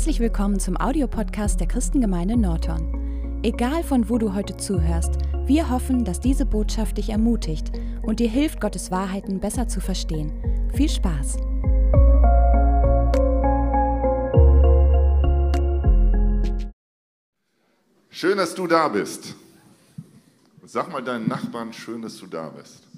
Herzlich willkommen zum Audiopodcast der Christengemeinde Norton. Egal von wo du heute zuhörst, wir hoffen, dass diese Botschaft dich ermutigt und dir hilft, Gottes Wahrheiten besser zu verstehen. Viel Spaß! Schön, dass du da bist. Sag mal deinen Nachbarn, schön, dass du da bist.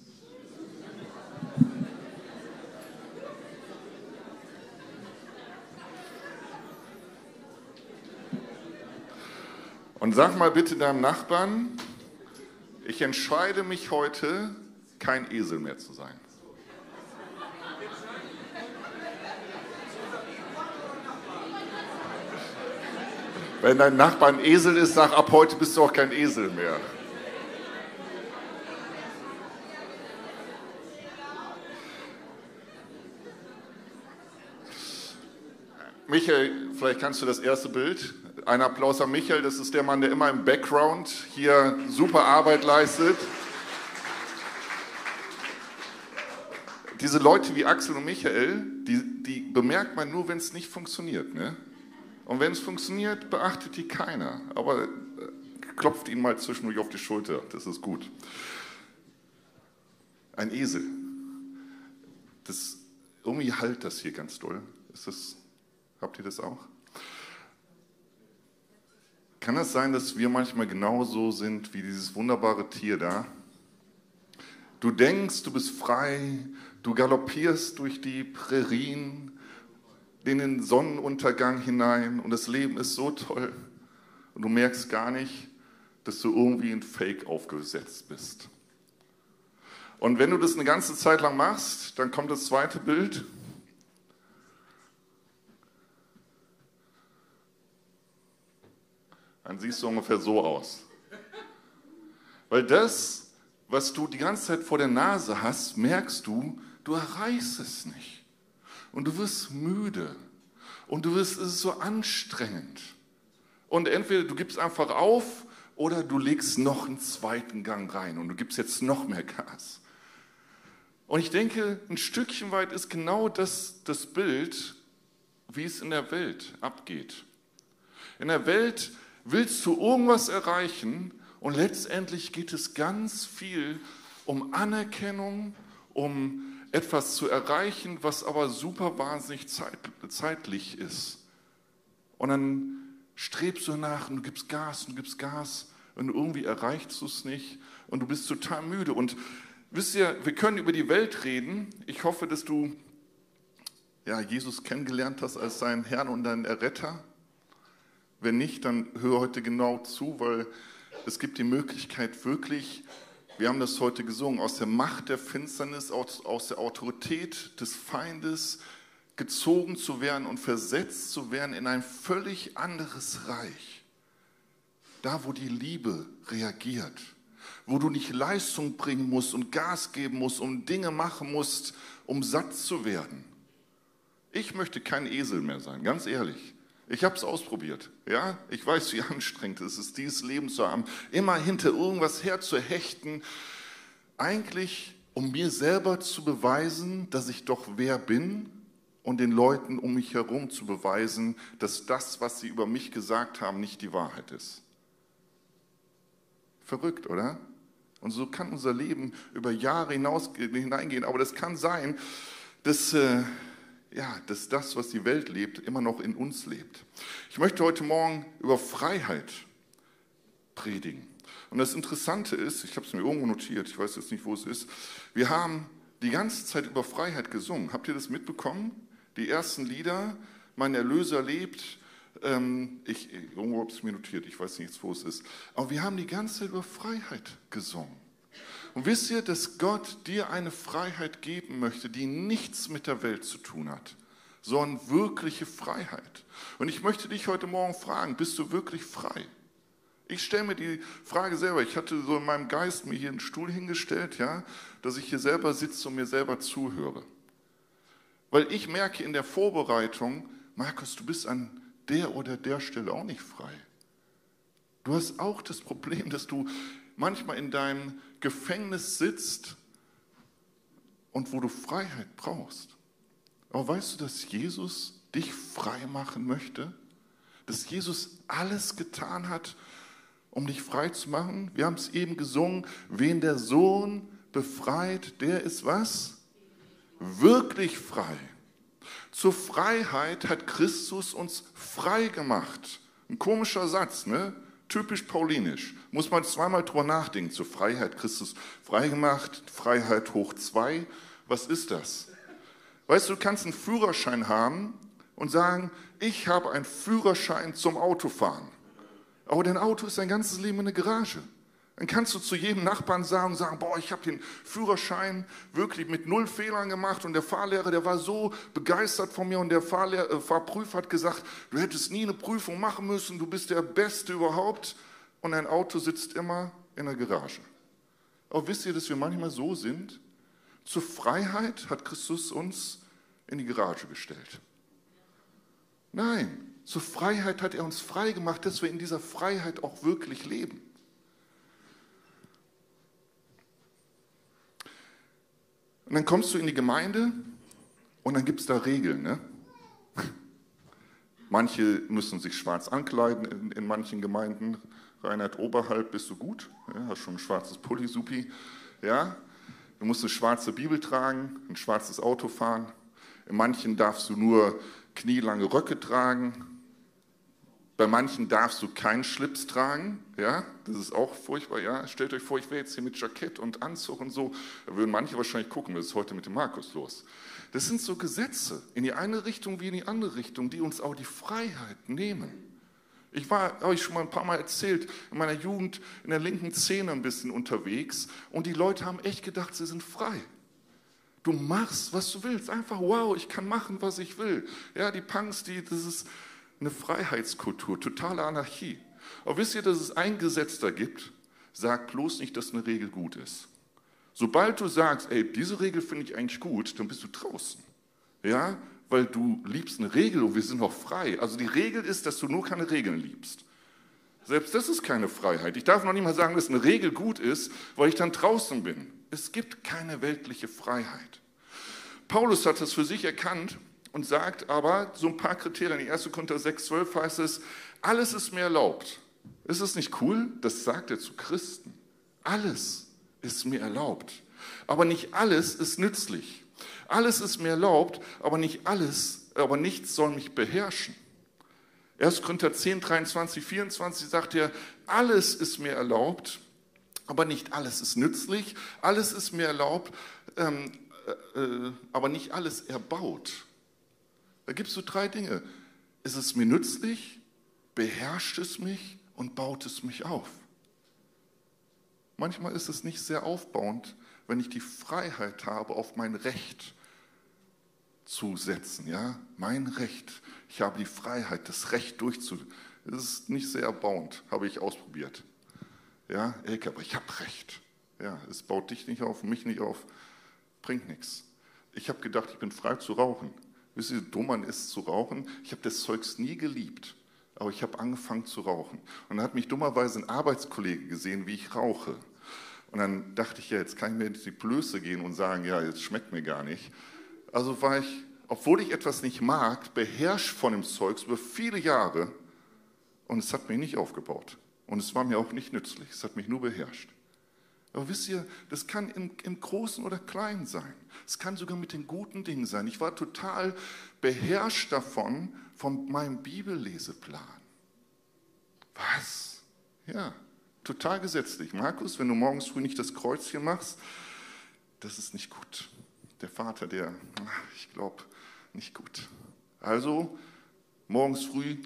Und sag mal bitte deinem Nachbarn, ich entscheide mich heute, kein Esel mehr zu sein. Wenn dein Nachbar ein Esel ist, sag ab heute bist du auch kein Esel mehr. Michael, vielleicht kannst du das erste Bild. Ein Applaus an Michael, das ist der Mann, der immer im Background hier super Arbeit leistet. Diese Leute wie Axel und Michael, die, die bemerkt man nur, wenn es nicht funktioniert. Ne? Und wenn es funktioniert, beachtet die keiner. Aber äh, klopft ihn mal zwischendurch auf die Schulter, das ist gut. Ein Esel. Das, irgendwie halt das hier ganz doll. Ist Habt ihr das auch? Kann es sein, dass wir manchmal genauso sind wie dieses wunderbare Tier da? Du denkst, du bist frei, du galoppierst durch die Prärien, in den Sonnenuntergang hinein und das Leben ist so toll und du merkst gar nicht, dass du irgendwie ein Fake aufgesetzt bist. Und wenn du das eine ganze Zeit lang machst, dann kommt das zweite Bild dann siehst du ungefähr so aus. Weil das, was du die ganze Zeit vor der Nase hast, merkst du, du erreichst es nicht. Und du wirst müde. Und du wirst, es ist so anstrengend. Und entweder du gibst einfach auf oder du legst noch einen zweiten Gang rein und du gibst jetzt noch mehr Gas. Und ich denke, ein Stückchen weit ist genau das das Bild, wie es in der Welt abgeht. In der Welt willst du irgendwas erreichen und letztendlich geht es ganz viel um Anerkennung, um etwas zu erreichen, was aber super wahnsinnig zeit, zeitlich ist. Und dann strebst du nach und du gibst Gas und du gibst Gas und irgendwie erreichst du es nicht und du bist total müde. Und wisst ihr, wir können über die Welt reden. Ich hoffe, dass du ja, Jesus kennengelernt hast als deinen Herrn und deinen Erretter. Wenn nicht, dann hör heute genau zu, weil es gibt die Möglichkeit wirklich, wir haben das heute gesungen, aus der Macht der Finsternis, aus, aus der Autorität des Feindes gezogen zu werden und versetzt zu werden in ein völlig anderes Reich. Da, wo die Liebe reagiert, wo du nicht Leistung bringen musst und Gas geben musst und Dinge machen musst, um satt zu werden. Ich möchte kein Esel mehr sein, ganz ehrlich. Ich habe es ausprobiert. Ja, ich weiß, wie anstrengend es ist, dieses Leben zu haben, immer hinter irgendwas herzuhechten. Eigentlich, um mir selber zu beweisen, dass ich doch wer bin und den Leuten um mich herum zu beweisen, dass das, was sie über mich gesagt haben, nicht die Wahrheit ist. Verrückt, oder? Und so kann unser Leben über Jahre hinaus hineingehen. Aber das kann sein, dass äh, ja, dass das, was die Welt lebt, immer noch in uns lebt. Ich möchte heute Morgen über Freiheit predigen. Und das Interessante ist, ich habe es mir irgendwo notiert, ich weiß jetzt nicht, wo es ist, wir haben die ganze Zeit über Freiheit gesungen. Habt ihr das mitbekommen? Die ersten Lieder, mein Erlöser lebt, ähm, ich, irgendwo habe ich es mir notiert, ich weiß nicht, wo es ist. Aber wir haben die ganze Zeit über Freiheit gesungen. Und wisst ihr, dass Gott dir eine Freiheit geben möchte, die nichts mit der Welt zu tun hat, sondern wirkliche Freiheit. Und ich möchte dich heute Morgen fragen, bist du wirklich frei? Ich stelle mir die Frage selber. Ich hatte so in meinem Geist mir hier einen Stuhl hingestellt, ja, dass ich hier selber sitze und mir selber zuhöre. Weil ich merke in der Vorbereitung, Markus, du bist an der oder der Stelle auch nicht frei. Du hast auch das Problem, dass du manchmal in deinem Gefängnis sitzt und wo du Freiheit brauchst. Aber weißt du, dass Jesus dich frei machen möchte? dass Jesus alles getan hat, um dich frei zu machen? Wir haben es eben gesungen, wen der Sohn befreit, der ist was? Wirklich frei. Zur Freiheit hat Christus uns frei gemacht. Ein komischer Satz, ne? Typisch paulinisch. Muss man zweimal drüber nachdenken. Zur Freiheit Christus frei gemacht, Freiheit hoch zwei. Was ist das? Weißt du, du kannst einen Führerschein haben und sagen, ich habe einen Führerschein zum Autofahren. Aber dein Auto ist dein ganzes Leben in der Garage. Dann kannst du zu jedem Nachbarn sagen, sagen, boah, ich habe den Führerschein wirklich mit null Fehlern gemacht und der Fahrlehrer, der war so begeistert von mir und der Fahrlehr äh, Fahrprüfer hat gesagt, du hättest nie eine Prüfung machen müssen, du bist der Beste überhaupt und dein Auto sitzt immer in der Garage. Aber wisst ihr, dass wir manchmal so sind? Zur Freiheit hat Christus uns in die Garage gestellt. Nein, zur Freiheit hat er uns frei gemacht, dass wir in dieser Freiheit auch wirklich leben. Und dann kommst du in die Gemeinde und dann gibt es da Regeln. Ne? Manche müssen sich schwarz ankleiden in, in, manchen Gemeinden. Reinhard oberhalb bist du gut, ja, hast schon ein schwarzes Pulli, supi. Ja? Du musst eine schwarze Bibel tragen, ein schwarzes Auto fahren. In manchen darfst du nur knielange Röcke tragen, bei manchen darfst du keinen Schlips tragen, ja, das ist auch furchtbar, ja. Stellt euch vor, ich wäre jetzt hier mit Jackett und Anzug und so, da würden manche wahrscheinlich gucken, was ist heute mit dem Markus los? Das sind so Gesetze, in die eine Richtung wie in die andere Richtung, die uns auch die Freiheit nehmen. Ich war, habe ich schon mal ein paar Mal erzählt, in meiner Jugend in der linken Szene ein bisschen unterwegs und die Leute haben echt gedacht, sie sind frei. Du machst, was du willst. Einfach, wow, ich kann machen, was ich will. Ja, die Punks, die, das ist, eine Freiheitskultur, totale Anarchie. Aber wisst ihr, dass es ein Gesetz da gibt? Sag bloß nicht, dass eine Regel gut ist. Sobald du sagst, ey, diese Regel finde ich eigentlich gut, dann bist du draußen. Ja, weil du liebst eine Regel und wir sind noch frei. Also die Regel ist, dass du nur keine Regeln liebst. Selbst das ist keine Freiheit. Ich darf noch nicht mal sagen, dass eine Regel gut ist, weil ich dann draußen bin. Es gibt keine weltliche Freiheit. Paulus hat das für sich erkannt und sagt aber so ein paar Kriterien. In 1. Korinther 6, 12 heißt es, alles ist mir erlaubt. Ist es nicht cool? Das sagt er zu Christen. Alles ist mir erlaubt. Aber nicht alles ist nützlich. Alles ist mir erlaubt, aber nicht alles, aber nichts soll mich beherrschen. 1. Korinther 10, 23, 24 sagt er, alles ist mir erlaubt, aber nicht alles ist nützlich. Alles ist mir erlaubt, ähm, äh, äh aber nicht alles erbaut. Da gibt es so drei Dinge. Ist es mir nützlich? Beherrscht es mich und baut es mich auf? Manchmal ist es nicht sehr aufbauend, wenn ich die Freiheit habe, auf mein Recht zu setzen. Ja? Mein Recht. Ich habe die Freiheit, das Recht durchzusetzen. Das ist nicht sehr erbauend, habe ich ausprobiert. Ja, Elke, aber ich habe Recht. Ja, es baut dich nicht auf, mich nicht auf, bringt nichts. Ich habe gedacht, ich bin frei zu rauchen. Wisst ihr, wie dumm man ist zu rauchen? Ich habe das Zeugs nie geliebt, aber ich habe angefangen zu rauchen. Und dann hat mich dummerweise ein Arbeitskollege gesehen, wie ich rauche. Und dann dachte ich, ja, jetzt kann ich mir die Blöße gehen und sagen, ja, jetzt schmeckt mir gar nicht. Also war ich, obwohl ich etwas nicht mag, beherrscht von dem Zeugs über viele Jahre und es hat mich nicht aufgebaut. Und es war mir auch nicht nützlich, es hat mich nur beherrscht. Aber wisst ihr, das kann im, im, Großen oder Kleinen sein. Es kann sogar mit den guten Dingen sein. Ich war total beherrscht davon, von meinem Bibelleseplan. Was? Ja, total gesetzlich. Markus, wenn du morgens früh nicht das Kreuzchen machst, das ist nicht gut. Der Vater, der, ich glaube, nicht gut. Also, morgens früh,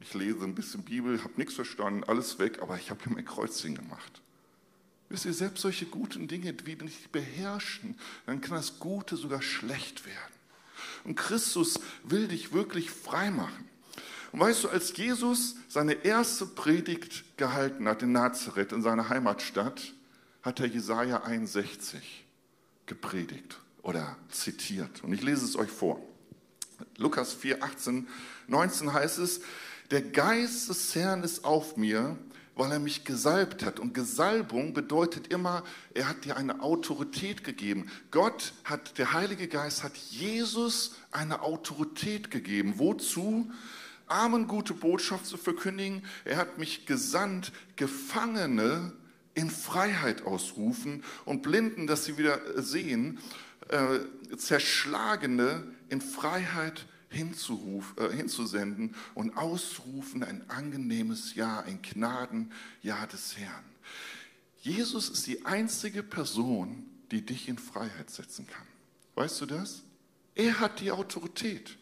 ich lese ein bisschen Bibel, habe nichts verstanden, alles weg, aber ich habe hier mein Kreuzchen gemacht. Wisst ihr, selbst solche guten Dinge, die nicht beherrschen, dann kann das Gute sogar schlecht werden. Und Christus will dich wirklich frei machen. Und weißt du, als Jesus seine erste Predigt gehalten hat in Nazareth, in seiner Heimatstadt, hat er Jesaja 61 gepredigt oder zitiert. Und ich lese es euch vor. Lukas 4, 18, 19 heißt es, der Geist des Herrn ist auf mir, weil er mich gesalbt hat. Und Gesalbung bedeutet immer, er hat dir eine Autorität gegeben. Gott hat, der Heilige Geist hat Jesus eine Autorität gegeben. Wozu? Armen gute Botschaft zu verkündigen. Er hat mich gesandt, Gefangene in Freiheit ausrufen und Blinden, dass sie wieder sehen, äh, Zerschlagene in Freiheit hinzuruf, äh, hinzusenden und ausrufen ein angenehmes Ja, ein Gnadenjahr des Herrn. Jesus ist die einzige Person, die dich in Freiheit setzen kann. Weißt du das? Er hat die Autorität.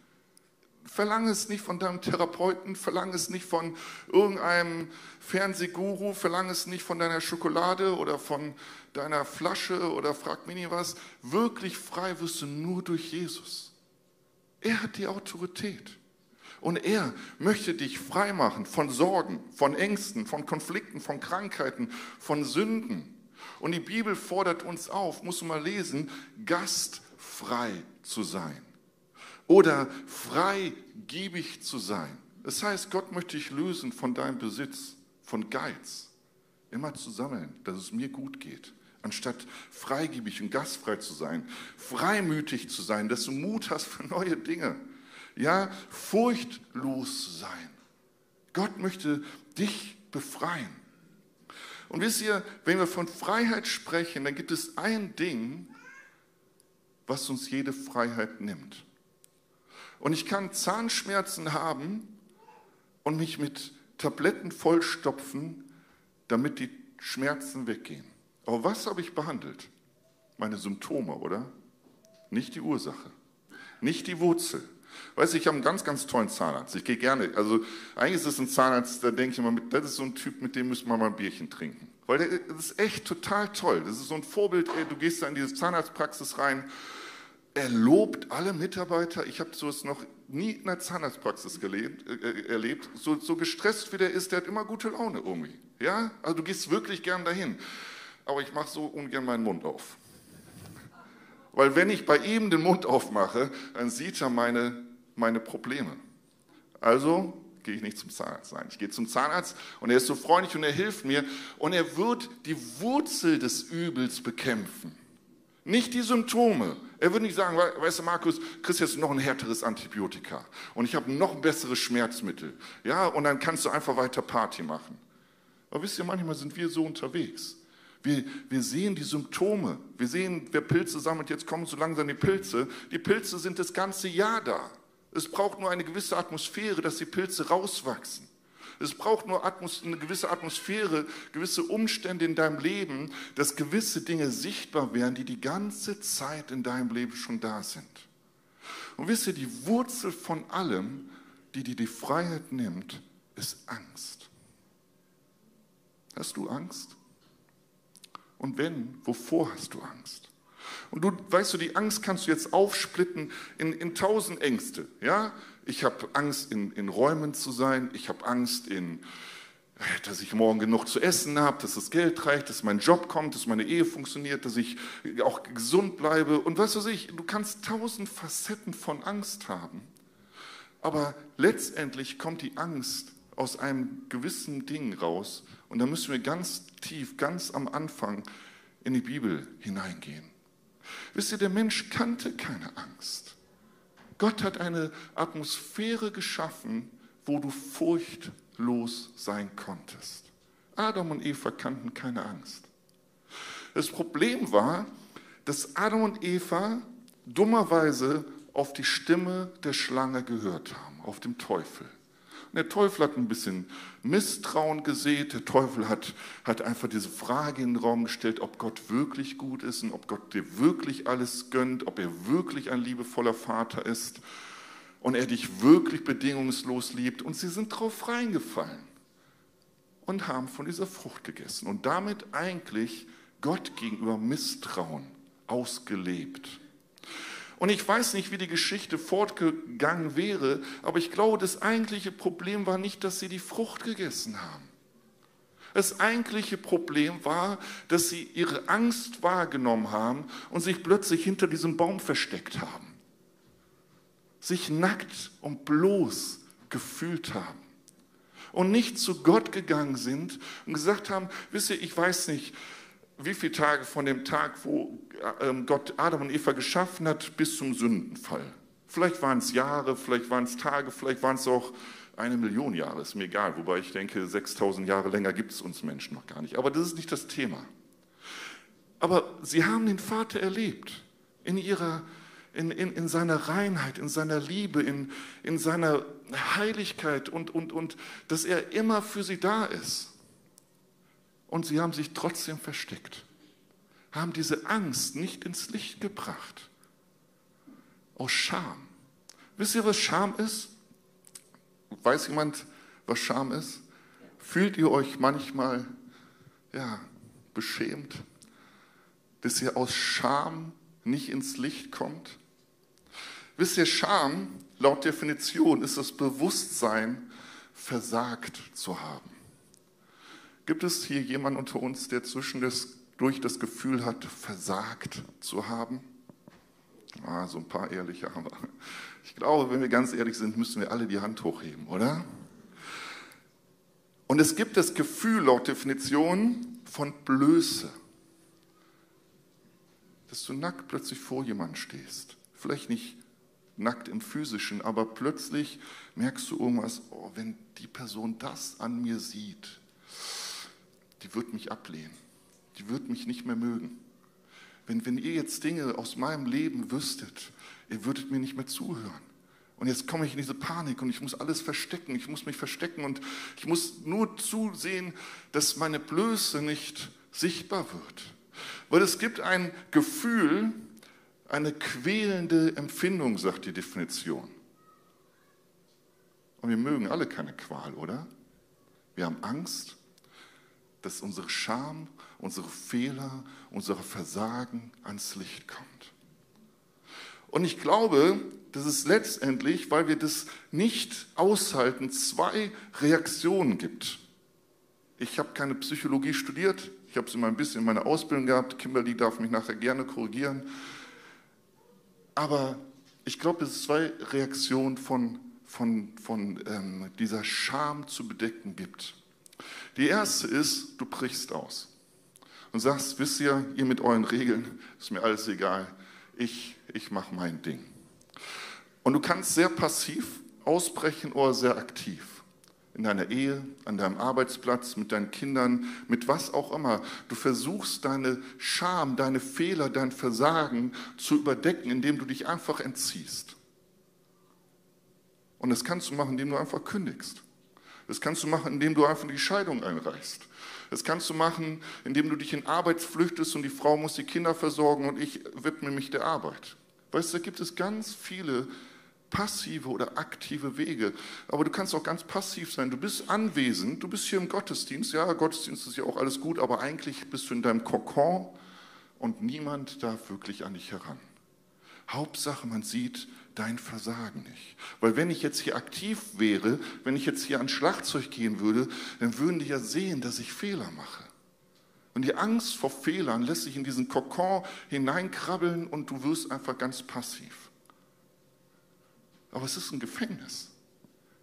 Verlange es nicht von deinem Therapeuten, verlange es nicht von irgendeinem Fernsehguru, verlange es nicht von deiner Schokolade oder von deiner Flasche oder frag mich nie was. Wirklich frei wirst du nur durch Jesus. Er hat die Autorität. Und er möchte dich frei machen von Sorgen, von Ängsten, von Konflikten, von Krankheiten, von Sünden. Und die Bibel fordert uns auf, musst du mal lesen, gastfrei zu sein oder freigebig zu sein. Das heißt, Gott möchte dich lösen von deinem Besitz, von Geiz, immer zu sammeln, dass es mir gut geht anstatt freigebig und gastfrei zu sein, freimütig zu sein, dass du Mut hast für neue Dinge, ja, furchtlos sein. Gott möchte dich befreien. Und wisst ihr, wenn wir von Freiheit sprechen, dann gibt es ein Ding, was uns jede Freiheit nimmt. Und ich kann Zahnschmerzen haben und mich mit Tabletten vollstopfen, damit die Schmerzen weggehen. Aber was habe ich behandelt? Meine Symptome, oder? Nicht die Ursache, nicht die Wurzel. Weißt du, ich habe einen ganz, ganz tollen Zahnarzt. Ich gehe gerne. Also eigentlich ist es ein Zahnarzt, da denke ich immer, das ist so ein Typ, mit dem müssen wir mal ein Bierchen trinken. Weil der, das ist echt total toll. Das ist so ein Vorbild. Ey, du gehst da in diese Zahnarztpraxis rein. Er lobt alle Mitarbeiter. Ich habe sowas noch nie in der Zahnarztpraxis gelebt, äh, erlebt. So, so gestresst wie der ist, der hat immer gute Laune irgendwie. Ja, also du gehst wirklich gern dahin aber ich mache so ungern meinen Mund auf. Weil wenn ich bei ihm den Mund aufmache, dann sieht er meine, meine Probleme. Also gehe ich nicht zum Zahnarzt. Nein, ich gehe zum Zahnarzt und er ist so freundlich und er hilft mir und er wird die Wurzel des Übels bekämpfen. Nicht die Symptome. Er würde nicht sagen, weißt du, Markus, kriegst jetzt noch ein härteres Antibiotika und ich habe noch ein besseres Schmerzmittel. Ja, und dann kannst du einfach weiter Party machen. Aber wisst ihr, manchmal sind wir so unterwegs. Wir, wir sehen die Symptome. Wir sehen, wer Pilze sammelt, jetzt kommen so langsam die Pilze. Die Pilze sind das ganze Jahr da. Es braucht nur eine gewisse Atmosphäre, dass die Pilze rauswachsen. Es braucht nur eine gewisse Atmosphäre, gewisse Umstände in deinem Leben, dass gewisse Dinge sichtbar werden, die die ganze Zeit in deinem Leben schon da sind. Und wisst ihr, die Wurzel von allem, die dir die Freiheit nimmt, ist Angst. Hast du Angst? Und wenn, wovor hast du Angst? Und du, weißt du, die Angst kannst du jetzt aufsplitten in, in tausend Ängste. Ja? Ich habe Angst, in, in Räumen zu sein. Ich habe Angst, in, dass ich morgen genug zu essen habe, dass das Geld reicht, dass mein Job kommt, dass meine Ehe funktioniert, dass ich auch gesund bleibe. Und weißt du, ich, du kannst tausend Facetten von Angst haben. Aber letztendlich kommt die Angst aus einem gewissen Ding raus. Und da müssen wir ganz tief, ganz am Anfang in die Bibel hineingehen. Wisst ihr, der Mensch kannte keine Angst. Gott hat eine Atmosphäre geschaffen, wo du furchtlos sein konntest. Adam und Eva kannten keine Angst. Das Problem war, dass Adam und Eva dummerweise auf die Stimme der Schlange gehört haben, auf dem Teufel. Der Teufel hat ein bisschen Misstrauen gesät. Der Teufel hat, hat einfach diese Frage in den Raum gestellt, ob Gott wirklich gut ist und ob Gott dir wirklich alles gönnt, ob er wirklich ein liebevoller Vater ist und er dich wirklich bedingungslos liebt. Und sie sind drauf reingefallen und haben von dieser Frucht gegessen und damit eigentlich Gott gegenüber Misstrauen ausgelebt. Und ich weiß nicht, wie die Geschichte fortgegangen wäre, aber ich glaube, das eigentliche Problem war nicht, dass sie die Frucht gegessen haben. Das eigentliche Problem war, dass sie ihre Angst wahrgenommen haben und sich plötzlich hinter diesem Baum versteckt haben. Sich nackt und bloß gefühlt haben. Und nicht zu Gott gegangen sind und gesagt haben, wisst ihr, ich weiß nicht, wie viele Tage von dem Tag, wo ähm, Gott Adam und Eva geschaffen hat, bis zum Sündenfall. Vielleicht waren es Jahre, vielleicht waren es Tage, vielleicht waren es auch eine Million Jahre, ist mir egal, wobei ich denke, 6000 Jahre länger gibt es uns Menschen noch gar nicht. Aber das ist nicht das Thema. Aber sie haben den Vater erlebt in, ihrer, in, in, in seiner Reinheit, in seiner Liebe, in, in seiner Heiligkeit und, und, und dass er immer für sie da ist. Und sie haben sich trotzdem versteckt, haben diese Angst nicht ins Licht gebracht. Aus Scham. Wisst ihr, was Scham ist? Weiß jemand, was Scham ist? Fühlt ihr euch manchmal ja, beschämt, dass ihr aus Scham nicht ins Licht kommt? Wisst ihr, Scham, laut Definition, ist das Bewusstsein, versagt zu haben. Gibt es hier jemanden unter uns, der zwischendurch das Gefühl hat, versagt zu haben? Ah, so ein paar ehrliche haben wir. Ich glaube, wenn wir ganz ehrlich sind, müssen wir alle die Hand hochheben, oder? Und es gibt das Gefühl laut Definition von Blöße, dass du nackt plötzlich vor jemandem stehst. Vielleicht nicht nackt im physischen, aber plötzlich merkst du irgendwas, oh, wenn die Person das an mir sieht, die wird mich ablehnen, die wird mich nicht mehr mögen. Wenn, wenn ihr jetzt Dinge aus meinem Leben wüsstet, ihr würdet mir nicht mehr zuhören. Und jetzt komme ich in diese Panik und ich muss alles verstecken, ich muss mich verstecken und ich muss nur zusehen, dass meine Blöße nicht sichtbar wird. Weil es gibt ein Gefühl, eine quälende Empfindung, sagt die Definition. Und wir mögen alle keine Qual, oder? Wir haben Angst, dass unsere Scham, unsere Fehler, unser Versagen ans Licht kommt. Und ich glaube, dass es letztendlich, weil wir das nicht aushalten, zwei Reaktionen gibt. Ich habe keine Psychologie studiert, ich habe es immer ein bisschen in meiner Ausbildung gehabt. Kimberly darf mich nachher gerne korrigieren. Aber ich glaube, dass es zwei Reaktionen von, von, von ähm, dieser Scham zu bedecken gibt. Die erste ist, du brichst aus und sagst, wisst ihr, ihr mit euren Regeln, ist mir alles egal, ich, ich mache mein Ding. Und du kannst sehr passiv ausbrechen oder sehr aktiv. In deiner Ehe, an deinem Arbeitsplatz, mit deinen Kindern, mit was auch immer. Du versuchst deine Scham, deine Fehler, dein Versagen zu überdecken, indem du dich einfach entziehst. Und das kannst du machen, indem du einfach kündigst. Das kannst du machen, indem du einfach die Scheidung einreichst. Das kannst du machen, indem du dich in Arbeit flüchtest und die Frau muss die Kinder versorgen und ich widme mich der Arbeit. Weißt du, da gibt es ganz viele passive oder aktive Wege. Aber du kannst auch ganz passiv sein. Du bist anwesend, du bist hier im Gottesdienst. Ja, Gottesdienst ist ja auch alles gut, aber eigentlich bist du in deinem Kokon und niemand darf wirklich an dich heran. Hauptsache, man sieht, dein Versagen nicht. Weil wenn ich jetzt hier aktiv wäre, wenn ich jetzt hier ans Schlagzeug gehen würde, dann würden die ja sehen, dass ich Fehler mache. Und die Angst vor Fehlern lässt sich in diesen Kokon hineinkrabbeln und du wirst einfach ganz passiv. Aber es ist ein Gefängnis.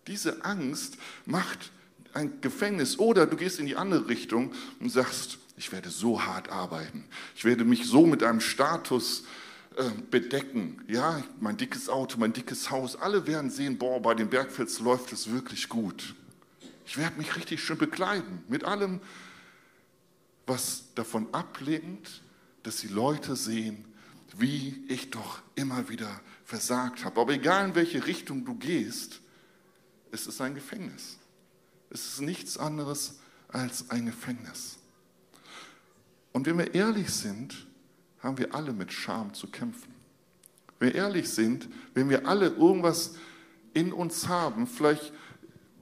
Diese Angst macht ein Gefängnis. Oder du gehst in die andere Richtung und sagst, ich werde so hart arbeiten. Ich werde mich so mit einem Status bedecken. Ja, mein dickes Auto, mein dickes Haus, alle werden sehen, boah, bei den Bergfels läuft es wirklich gut. Ich werde mich richtig schön bekleiden mit allem, was davon ablenkt, dass die Leute sehen, wie ich doch immer wieder versagt habe. Aber egal in welche Richtung du gehst, es ist ein Gefängnis. Es ist nichts anderes als ein Gefängnis. Und wenn wir ehrlich sind, haben wir alle mit Scham zu kämpfen. Wenn wir ehrlich sind, wenn wir alle irgendwas in uns haben, vielleicht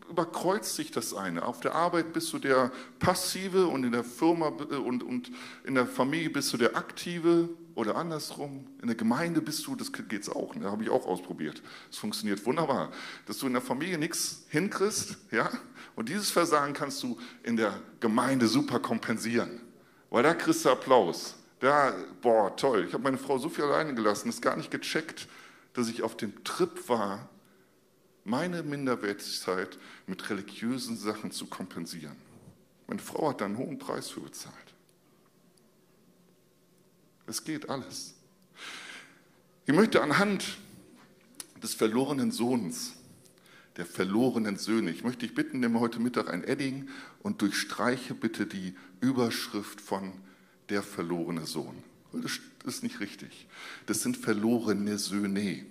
überkreuzt sich das eine. Auf der Arbeit bist du der Passive und in der Firma und, und in der Familie bist du der Aktive oder andersrum. In der Gemeinde bist du, das geht es auch, ne? habe ich auch ausprobiert. Es funktioniert wunderbar. Dass du in der Familie nichts hinkriegst, ja, und dieses Versagen kannst du in der Gemeinde super kompensieren, weil da kriegst du Applaus. Da, boah, toll. Ich habe meine Frau so viel alleine gelassen, ist gar nicht gecheckt, dass ich auf dem Trip war, meine Minderwertigkeit mit religiösen Sachen zu kompensieren. Meine Frau hat da einen hohen Preis für bezahlt. Es geht alles. Ich möchte anhand des verlorenen Sohns, der verlorenen Söhne. Ich möchte dich bitten, nimm heute Mittag ein Edding und durchstreiche bitte die Überschrift von der verlorene Sohn. Das ist nicht richtig. Das sind verlorene Söhne.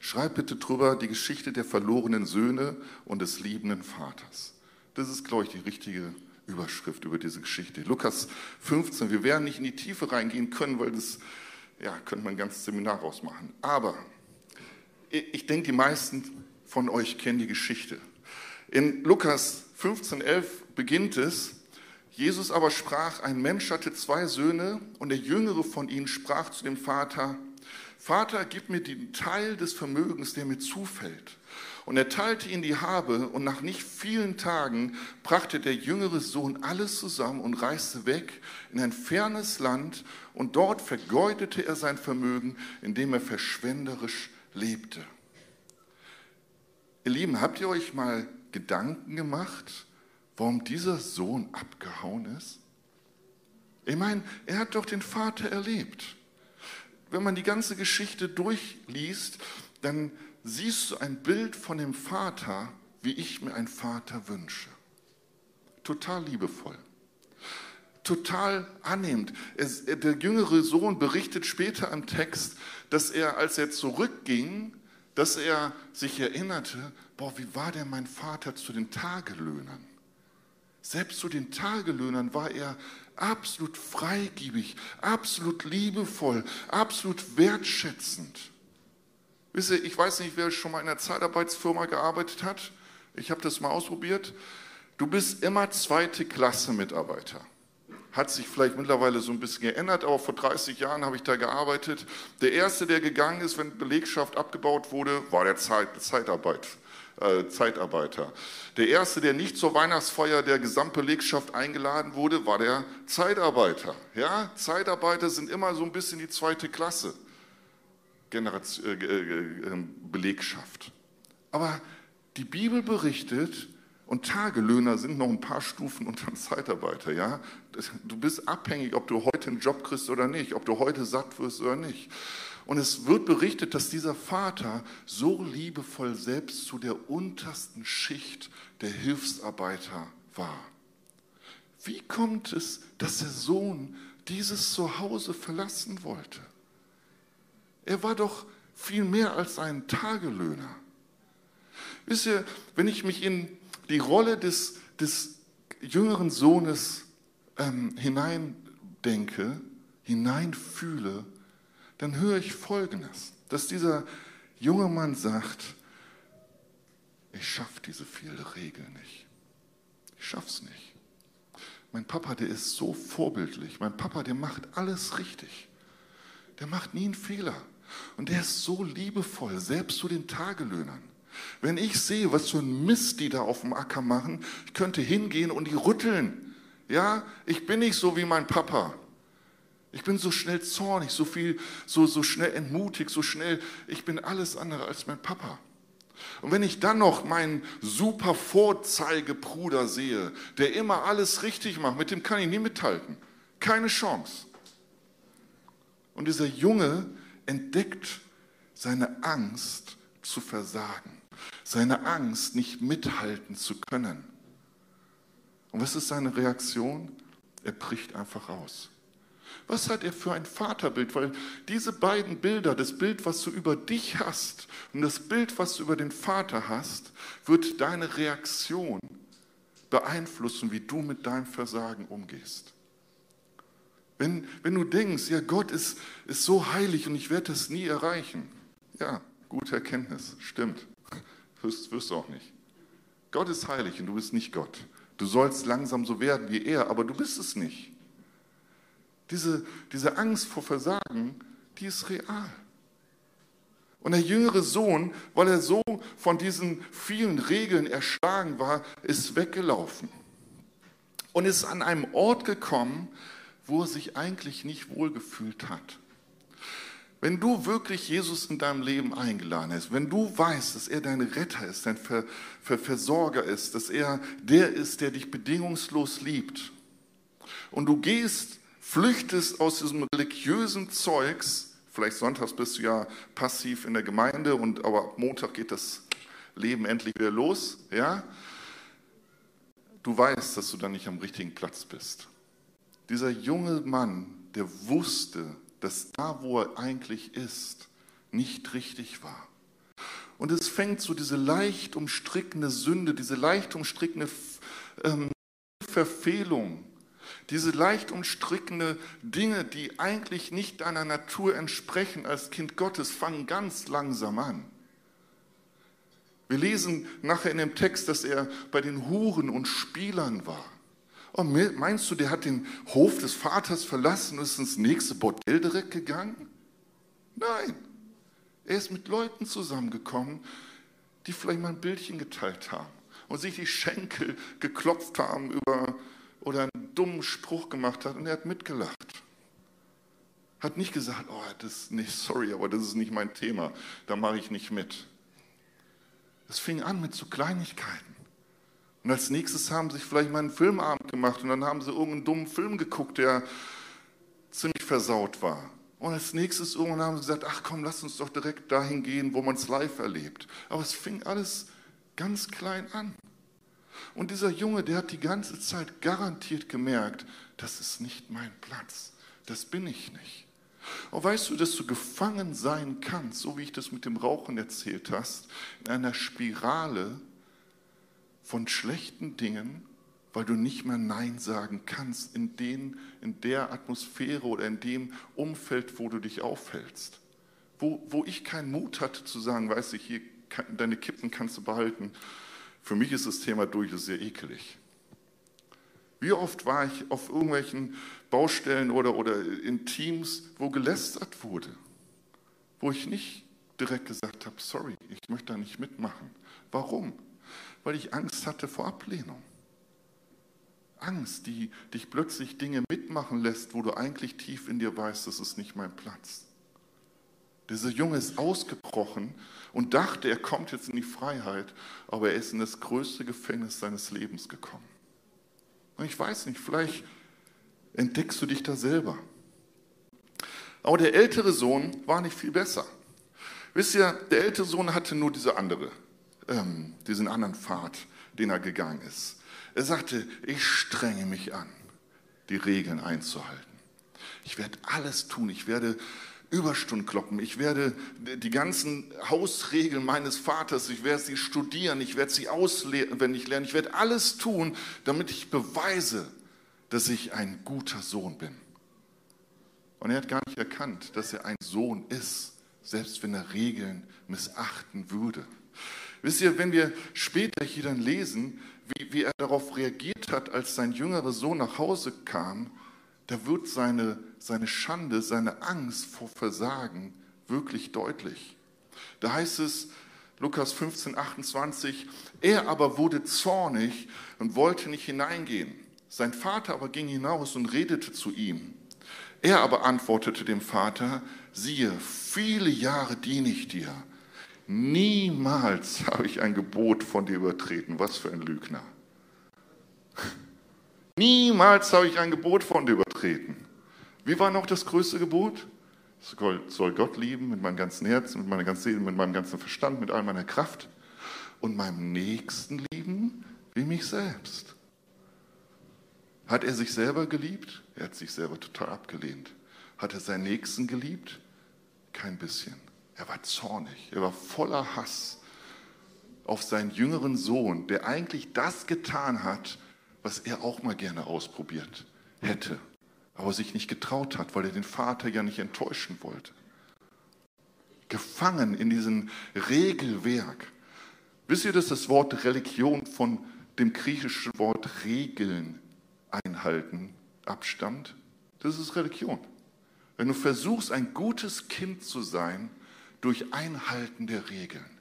Schreib bitte drüber die Geschichte der verlorenen Söhne und des liebenden Vaters. Das ist, glaube ich, die richtige Überschrift über diese Geschichte. Lukas 15. Wir werden nicht in die Tiefe reingehen können, weil das, ja, könnte man ein ganzes Seminar rausmachen. Aber ich denke, die meisten von euch kennen die Geschichte. In Lukas 15, 11 beginnt es, Jesus aber sprach, ein Mensch hatte zwei Söhne und der jüngere von ihnen sprach zu dem Vater, Vater, gib mir den Teil des Vermögens, der mir zufällt. Und er teilte ihn die Habe und nach nicht vielen Tagen brachte der jüngere Sohn alles zusammen und reiste weg in ein fernes Land und dort vergeudete er sein Vermögen, indem er verschwenderisch lebte. Ihr Lieben, habt ihr euch mal Gedanken gemacht, warum dieser Sohn abgehauen ist? Ich meine, er hat doch den Vater erlebt. Wenn man die ganze Geschichte durchliest, dann siehst du ein Bild von dem Vater, wie ich mir einen Vater wünsche. Total liebevoll. Total annehmend. Der jüngere Sohn berichtet später im Text, dass er, als er zurückging, dass er sich erinnerte, boah, wie war denn mein Vater zu den Tagelöhnern? Selbst zu den Tagelöhnern war er absolut freigiebig, absolut liebevoll, absolut wertschätzend. Wisst ihr, ich weiß nicht, wer schon mal in einer Zeitarbeitsfirma gearbeitet hat. Ich habe das mal ausprobiert. Du bist immer zweite Klasse Mitarbeiter hat sich vielleicht mittlerweile so ein bisschen geändert, aber vor 30 Jahren habe ich da gearbeitet. Der erste, der gegangen ist, wenn Belegschaft abgebaut wurde, war der Zeit, Zeitarbeit. Äh, Zeitarbeiter. Der erste, der nicht zur Weihnachtsfeier der Gesamtbelegschaft eingeladen wurde, war der Zeitarbeiter. Ja, Zeitarbeiter sind immer so ein bisschen die zweite Klasse Generation, äh, äh, ähm, Belegschaft. Aber die Bibel berichtet, und Tagelöhner sind noch ein paar Stufen unter dem Zeitarbeiter, ja. Du bist abhängig, ob du heute einen Job kriegst oder nicht, ob du heute satt wirst oder nicht. Und es wird berichtet, dass dieser Vater so liebevoll selbst zu der untersten Schicht der Hilfsarbeiter war. Wie kommt es, dass der Sohn dieses Zuhause verlassen wollte? Er war doch viel mehr als ein Tagelöhner. Wisst ihr, wenn ich mich in die Rolle des, des jüngeren Sohnes ähm, hineindenke, hineinfühle, dann höre ich Folgendes, dass dieser junge Mann sagt, ich schaffe diese viele Regeln nicht. Ich schaff's nicht. Mein Papa, der ist so vorbildlich. Mein Papa, der macht alles richtig. Der macht nie einen Fehler. Und der ist so liebevoll, selbst zu den Tagelöhnern. Wenn ich sehe, was für ein Mist die da auf dem Acker machen, ich könnte hingehen und die rütteln. Ja, ich bin nicht so wie mein Papa. Ich bin so schnell zornig, so viel, so, so schnell entmutigt, so schnell. Ich bin alles andere als mein Papa. Und wenn ich dann noch meinen super Vorzeigebruder sehe, der immer alles richtig macht, mit dem kann ich nie mithalten. Keine Chance. Und dieser Junge entdeckt seine Angst zu versagen seine Angst, nicht mithalten zu können. Und was ist seine Reaktion? Er bricht einfach aus. Was hat er für ein Vaterbild? Weil diese beiden Bilder, das Bild, was du über dich hast und das Bild, was du über den Vater hast, wird deine Reaktion beeinflussen, wie du mit deinem Versagen umgehst. Wenn, wenn du denkst, ja, Gott ist, ist so heilig und ich werde das nie erreichen. Ja, gute Erkenntnis, stimmt. Wirst, wirst du auch nicht. Gott ist heilig und du bist nicht Gott. Du sollst langsam so werden wie er, aber du bist es nicht. Diese, diese Angst vor Versagen, die ist real. Und der jüngere Sohn, weil er so von diesen vielen Regeln erschlagen war, ist weggelaufen und ist an einem Ort gekommen, wo er sich eigentlich nicht wohlgefühlt hat. Wenn du wirklich Jesus in deinem Leben eingeladen hast, wenn du weißt, dass er dein Retter ist, dein Ver Ver Versorger ist, dass er der ist, der dich bedingungslos liebt, und du gehst, flüchtest aus diesem religiösen Zeugs, vielleicht sonntags bist du ja passiv in der Gemeinde, und aber ab Montag geht das Leben endlich wieder los, ja? Du weißt, dass du dann nicht am richtigen Platz bist. Dieser junge Mann, der wusste, dass da, wo er eigentlich ist, nicht richtig war. Und es fängt so diese leicht umstrickende Sünde, diese leicht umstrickende ähm, Verfehlung, diese leicht umstrickende Dinge, die eigentlich nicht deiner Natur entsprechen als Kind Gottes, fangen ganz langsam an. Wir lesen nachher in dem Text, dass er bei den Huren und Spielern war. Oh, meinst du, der hat den Hof des Vaters verlassen und ist ins nächste Bordell direkt gegangen? Nein. Er ist mit Leuten zusammengekommen, die vielleicht mal ein Bildchen geteilt haben und sich die Schenkel geklopft haben über oder einen dummen Spruch gemacht hat und er hat mitgelacht. Hat nicht gesagt, oh, das ist nicht, sorry, aber das ist nicht mein Thema, da mache ich nicht mit. Es fing an mit so Kleinigkeiten. Und als nächstes haben sie sich vielleicht mal einen Filmabend gemacht und dann haben sie irgendeinen dummen Film geguckt, der ziemlich versaut war. Und als nächstes irgendwann haben sie gesagt, ach komm, lass uns doch direkt dahin gehen, wo man es live erlebt. Aber es fing alles ganz klein an. Und dieser Junge, der hat die ganze Zeit garantiert gemerkt, das ist nicht mein Platz, das bin ich nicht. Und weißt du, dass du gefangen sein kannst, so wie ich das mit dem Rauchen erzählt hast, in einer Spirale von schlechten Dingen, weil du nicht mehr Nein sagen kannst in, den, in der Atmosphäre oder in dem Umfeld, wo du dich aufhältst. Wo, wo ich keinen Mut hatte zu sagen, weißt du, hier, deine Kippen kannst du behalten. Für mich ist das Thema durch, das ist sehr ekelig. Wie oft war ich auf irgendwelchen Baustellen oder, oder in Teams, wo gelästert wurde, wo ich nicht direkt gesagt habe, sorry, ich möchte da nicht mitmachen. Warum? Weil ich Angst hatte vor Ablehnung. Angst, die dich plötzlich Dinge mitmachen lässt, wo du eigentlich tief in dir weißt, das ist nicht mein Platz. Dieser Junge ist ausgebrochen und dachte, er kommt jetzt in die Freiheit, aber er ist in das größte Gefängnis seines Lebens gekommen. Und ich weiß nicht, vielleicht entdeckst du dich da selber. Aber der ältere Sohn war nicht viel besser. Wisst ihr, der ältere Sohn hatte nur diese andere, ähm, diesen anderen Pfad, den er gegangen ist. Er sagte, ich strenge mich an, die Regeln einzuhalten. Ich werde alles tun. Ich werde Überstunden kloppen. Ich werde die ganzen Hausregeln meines Vaters, ich werde sie studieren, ich werde sie auswendig lernen. Ich werde alles tun, damit ich beweise, dass ich ein guter Sohn bin. Und er hat gar nicht erkannt, dass er ein Sohn ist, selbst wenn er Regeln missachten würde. Wisst ihr, wenn wir später hier dann lesen, wie, wie er darauf reagiert hat, als sein jüngerer Sohn nach Hause kam, da wird seine, seine Schande, seine Angst vor Versagen wirklich deutlich. Da heißt es, Lukas 15, 28, er aber wurde zornig und wollte nicht hineingehen. Sein Vater aber ging hinaus und redete zu ihm. Er aber antwortete dem Vater, siehe, viele Jahre diene ich dir. Niemals habe ich ein Gebot von dir übertreten. Was für ein Lügner. Niemals habe ich ein Gebot von dir übertreten. Wie war noch das größte Gebot? Ich soll Gott lieben mit meinem ganzen Herzen, mit meiner ganzen Seele, mit meinem ganzen Verstand, mit all meiner Kraft und meinem Nächsten lieben wie mich selbst. Hat er sich selber geliebt? Er hat sich selber total abgelehnt. Hat er seinen Nächsten geliebt? Kein bisschen. Er war zornig, er war voller Hass auf seinen jüngeren Sohn, der eigentlich das getan hat, was er auch mal gerne ausprobiert hätte, aber sich nicht getraut hat, weil er den Vater ja nicht enttäuschen wollte. Gefangen in diesem Regelwerk. Wisst ihr, dass das Wort Religion von dem griechischen Wort Regeln einhalten abstammt? Das ist Religion. Wenn du versuchst, ein gutes Kind zu sein durch Einhalten der Regeln.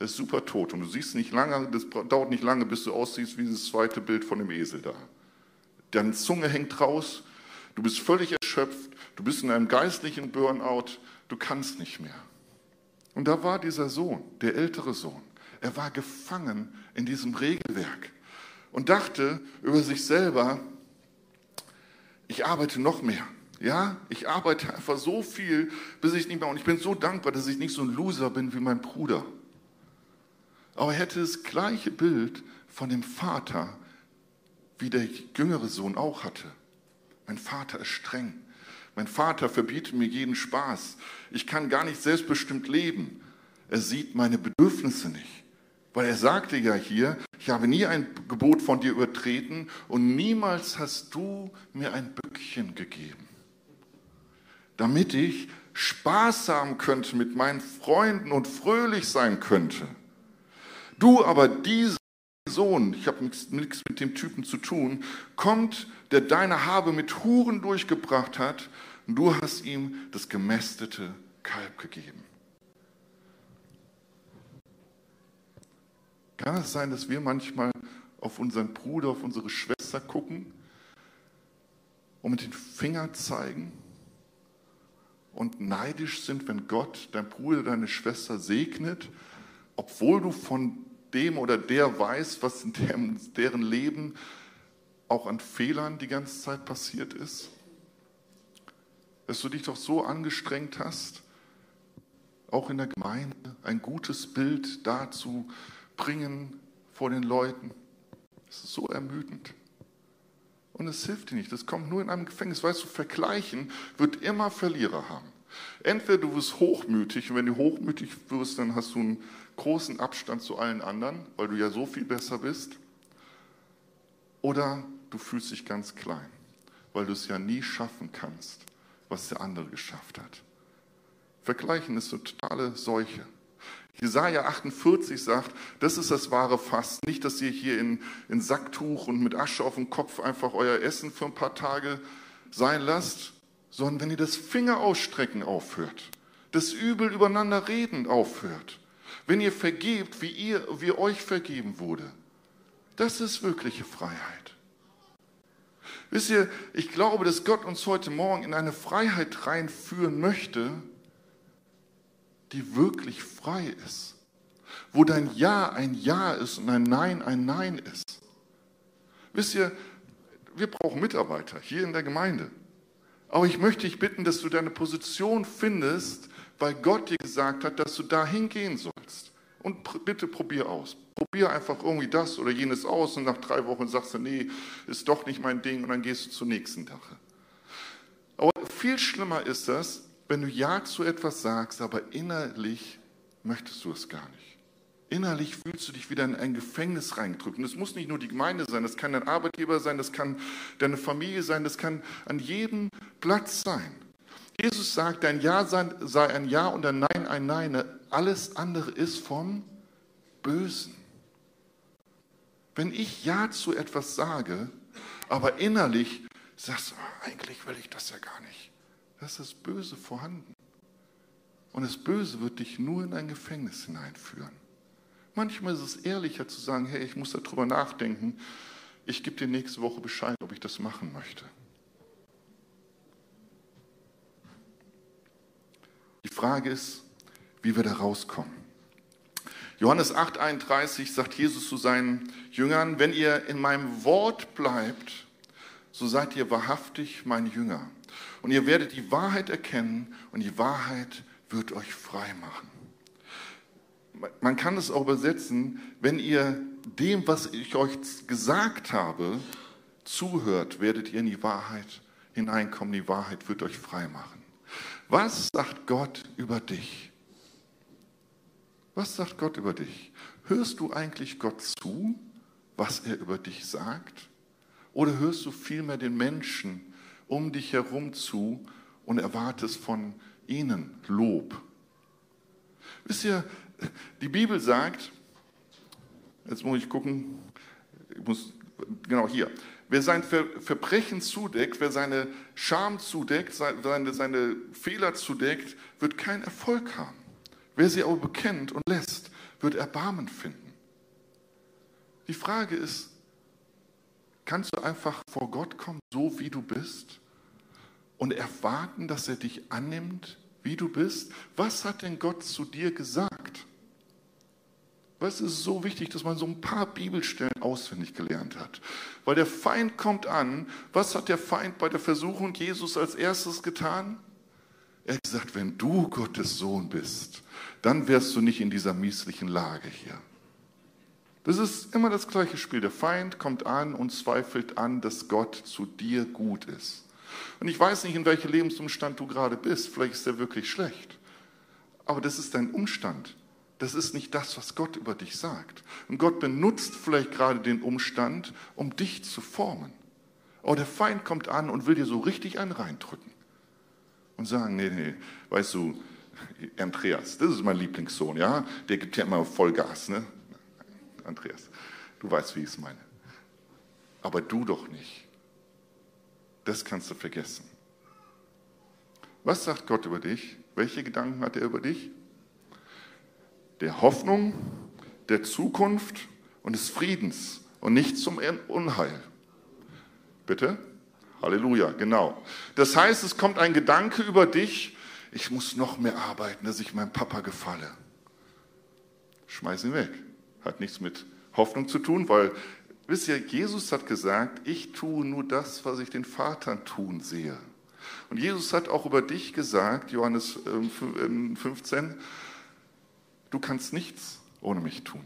Ist super tot und du siehst nicht lange, das dauert nicht lange, bis du aussiehst wie das zweite Bild von dem Esel da. Deine Zunge hängt raus, du bist völlig erschöpft, du bist in einem geistlichen Burnout, du kannst nicht mehr. Und da war dieser Sohn, der ältere Sohn. Er war gefangen in diesem Regelwerk und dachte über sich selber, ich arbeite noch mehr. Ja, ich arbeite einfach so viel, bis ich nicht mehr, und ich bin so dankbar, dass ich nicht so ein Loser bin wie mein Bruder. Aber er hätte das gleiche Bild von dem Vater, wie der jüngere Sohn auch hatte. Mein Vater ist streng. Mein Vater verbietet mir jeden Spaß. Ich kann gar nicht selbstbestimmt leben. Er sieht meine Bedürfnisse nicht. Weil er sagte ja hier, ich habe nie ein Gebot von dir übertreten und niemals hast du mir ein Bückchen gegeben, damit ich Spaß haben könnte mit meinen Freunden und fröhlich sein könnte. Du aber, dieser Sohn, ich habe nichts mit dem Typen zu tun, kommt, der deine Habe mit Huren durchgebracht hat, und du hast ihm das gemästete Kalb gegeben. Kann es sein, dass wir manchmal auf unseren Bruder, auf unsere Schwester gucken und mit den Fingern zeigen und neidisch sind, wenn Gott dein Bruder, deine Schwester segnet, obwohl du von dem oder der weißt, was in deren Leben auch an Fehlern die ganze Zeit passiert ist? Dass du dich doch so angestrengt hast, auch in der Gemeinde ein gutes Bild dazu bringen vor den Leuten. Es ist so ermüdend. Und es hilft dir nicht. Das kommt nur in einem Gefängnis. Weißt du, vergleichen wird immer Verlierer haben. Entweder du wirst hochmütig und wenn du hochmütig wirst, dann hast du einen großen Abstand zu allen anderen, weil du ja so viel besser bist. Oder du fühlst dich ganz klein, weil du es ja nie schaffen kannst, was der andere geschafft hat. Vergleichen ist eine totale Seuche. Jesaja 48 sagt, das ist das wahre Fasten. Nicht, dass ihr hier in, in Sacktuch und mit Asche auf dem Kopf einfach euer Essen für ein paar Tage sein lasst, sondern wenn ihr das Finger ausstrecken aufhört, das Übel übereinander reden aufhört, wenn ihr vergebt, wie ihr, wie euch vergeben wurde. Das ist wirkliche Freiheit. Wisst ihr, ich glaube, dass Gott uns heute Morgen in eine Freiheit reinführen möchte, die wirklich frei ist. Wo dein Ja ein Ja ist und ein Nein ein Nein ist. Wisst ihr, wir brauchen Mitarbeiter hier in der Gemeinde. Aber ich möchte dich bitten, dass du deine Position findest, weil Gott dir gesagt hat, dass du da hingehen sollst. Und bitte probier aus. Probier einfach irgendwie das oder jenes aus und nach drei Wochen sagst du, nee, ist doch nicht mein Ding und dann gehst du zur nächsten Sache. Aber viel schlimmer ist das, wenn du Ja zu etwas sagst, aber innerlich möchtest du es gar nicht. Innerlich fühlst du dich wieder in ein Gefängnis reingedrückt. Und es muss nicht nur die Gemeinde sein, das kann dein Arbeitgeber sein, das kann deine Familie sein, das kann an jedem Platz sein. Jesus sagt, dein Ja sei ein Ja und ein Nein ein Nein. Alles andere ist vom Bösen. Wenn ich Ja zu etwas sage, aber innerlich sagst, oh, eigentlich will ich das ja gar nicht da ist das Böse vorhanden. Und das Böse wird dich nur in ein Gefängnis hineinführen. Manchmal ist es ehrlicher zu sagen, hey, ich muss darüber nachdenken. Ich gebe dir nächste Woche Bescheid, ob ich das machen möchte. Die Frage ist, wie wir da rauskommen. Johannes 8:31 sagt Jesus zu seinen Jüngern, wenn ihr in meinem Wort bleibt, so seid ihr wahrhaftig mein Jünger. Und ihr werdet die Wahrheit erkennen und die Wahrheit wird euch frei machen. Man kann es auch übersetzen, wenn ihr dem, was ich euch gesagt habe, zuhört, werdet ihr in die Wahrheit hineinkommen. Die Wahrheit wird euch frei machen. Was sagt Gott über dich? Was sagt Gott über dich? Hörst du eigentlich Gott zu, was er über dich sagt? Oder hörst du vielmehr den Menschen um dich herum zu und erwartest von ihnen Lob. Wisst ihr, die Bibel sagt, jetzt muss ich gucken, ich muss, genau hier, wer sein Verbrechen zudeckt, wer seine Scham zudeckt, seine, seine Fehler zudeckt, wird keinen Erfolg haben. Wer sie aber bekennt und lässt, wird Erbarmen finden. Die Frage ist, kannst du einfach vor Gott kommen, so wie du bist? und erwarten, dass er dich annimmt, wie du bist? Was hat denn Gott zu dir gesagt? Was ist so wichtig, dass man so ein paar Bibelstellen auswendig gelernt hat? Weil der Feind kommt an. Was hat der Feind bei der Versuchung Jesus als erstes getan? Er hat gesagt, wenn du Gottes Sohn bist, dann wärst du nicht in dieser mieslichen Lage hier. Das ist immer das gleiche Spiel. Der Feind kommt an und zweifelt an, dass Gott zu dir gut ist. Und ich weiß nicht, in welchem Lebensumstand du gerade bist. Vielleicht ist er wirklich schlecht. Aber das ist dein Umstand. Das ist nicht das, was Gott über dich sagt. Und Gott benutzt vielleicht gerade den Umstand, um dich zu formen. Aber der Feind kommt an und will dir so richtig einen reindrücken. Und sagen, nee, nee, weißt du, Andreas, das ist mein Lieblingssohn, ja? Der gibt ja immer Vollgas, ne? Andreas, du weißt, wie ich es meine. Aber du doch nicht. Das kannst du vergessen. Was sagt Gott über dich? Welche Gedanken hat er über dich? Der Hoffnung, der Zukunft und des Friedens und nicht zum Unheil. Bitte? Halleluja, genau. Das heißt, es kommt ein Gedanke über dich, ich muss noch mehr arbeiten, dass ich meinem Papa gefalle. Schmeiß ihn weg. Hat nichts mit Hoffnung zu tun, weil, wisst ihr, Jesus hat gesagt, ich tue nur das, was ich den Vater tun sehe. Und Jesus hat auch über dich gesagt, Johannes 15, ähm, du kannst nichts ohne mich tun.